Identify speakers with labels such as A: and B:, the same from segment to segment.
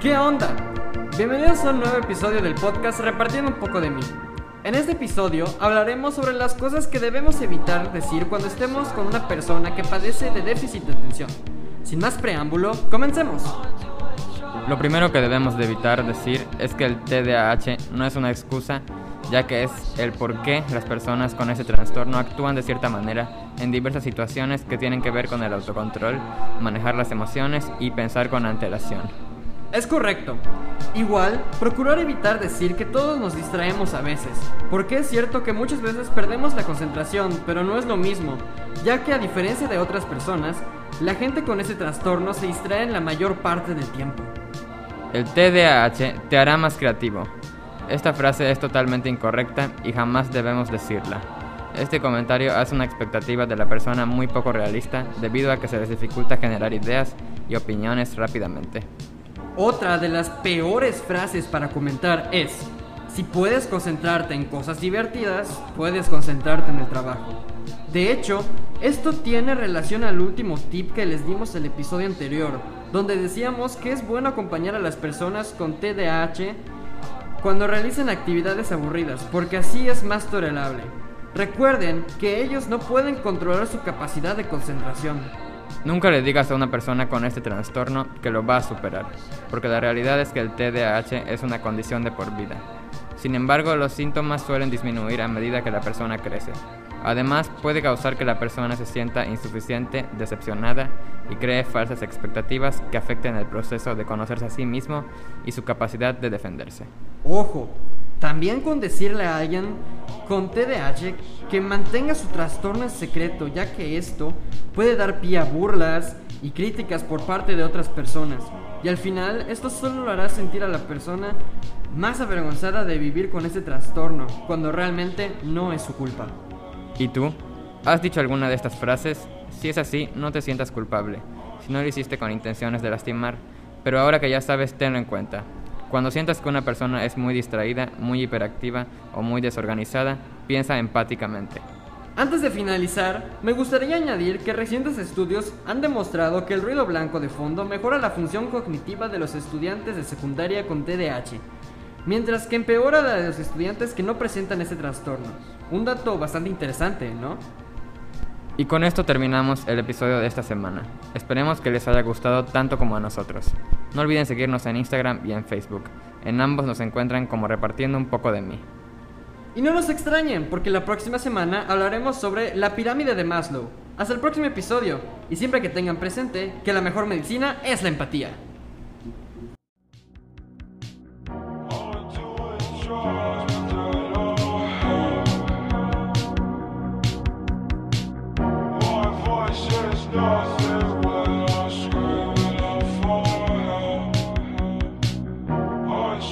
A: ¿Qué onda? Bienvenidos a un nuevo episodio del podcast Repartiendo un poco de mí. En este episodio hablaremos sobre las cosas que debemos evitar decir cuando estemos con una persona que padece de déficit de atención. Sin más preámbulo, comencemos.
B: Lo primero que debemos de evitar decir es que el TDAH no es una excusa, ya que es el por qué las personas con ese trastorno actúan de cierta manera en diversas situaciones que tienen que ver con el autocontrol, manejar las emociones y pensar con antelación.
A: Es correcto. Igual, procurar evitar decir que todos nos distraemos a veces, porque es cierto que muchas veces perdemos la concentración, pero no es lo mismo, ya que a diferencia de otras personas, la gente con ese trastorno se distrae en la mayor parte del tiempo.
B: El TDAH te hará más creativo. Esta frase es totalmente incorrecta y jamás debemos decirla. Este comentario hace una expectativa de la persona muy poco realista debido a que se les dificulta generar ideas y opiniones rápidamente.
A: Otra de las peores frases para comentar es, si puedes concentrarte en cosas divertidas, puedes concentrarte en el trabajo. De hecho, esto tiene relación al último tip que les dimos el episodio anterior, donde decíamos que es bueno acompañar a las personas con TDAH cuando realicen actividades aburridas, porque así es más tolerable. Recuerden que ellos no pueden controlar su capacidad de concentración.
B: Nunca le digas a una persona con este trastorno que lo va a superar, porque la realidad es que el TDAH es una condición de por vida. Sin embargo, los síntomas suelen disminuir a medida que la persona crece. Además, puede causar que la persona se sienta insuficiente, decepcionada y cree falsas expectativas que afecten el proceso de conocerse a sí mismo y su capacidad de defenderse.
A: Ojo, también con decirle a alguien con TDAH que mantenga su trastorno en secreto, ya que esto puede dar pie a burlas y críticas por parte de otras personas. Y al final, esto solo lo hará sentir a la persona más avergonzada de vivir con ese trastorno, cuando realmente no es su culpa.
B: ¿Y tú? ¿Has dicho alguna de estas frases? Si es así, no te sientas culpable, si no lo hiciste con intenciones de lastimar, pero ahora que ya sabes, tenlo en cuenta. Cuando sientas que una persona es muy distraída, muy hiperactiva o muy desorganizada, piensa empáticamente.
A: Antes de finalizar, me gustaría añadir que recientes estudios han demostrado que el ruido blanco de fondo mejora la función cognitiva de los estudiantes de secundaria con TDAH, mientras que empeora la de los estudiantes que no presentan ese trastorno. Un dato bastante interesante, ¿no?
B: Y con esto terminamos el episodio de esta semana. Esperemos que les haya gustado tanto como a nosotros. No olviden seguirnos en Instagram y en Facebook. En ambos nos encuentran como repartiendo un poco de mí.
A: Y no nos extrañen, porque la próxima semana hablaremos sobre la pirámide de Maslow. Hasta el próximo episodio, y siempre que tengan presente que la mejor medicina es la empatía.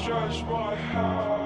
C: judge my heart.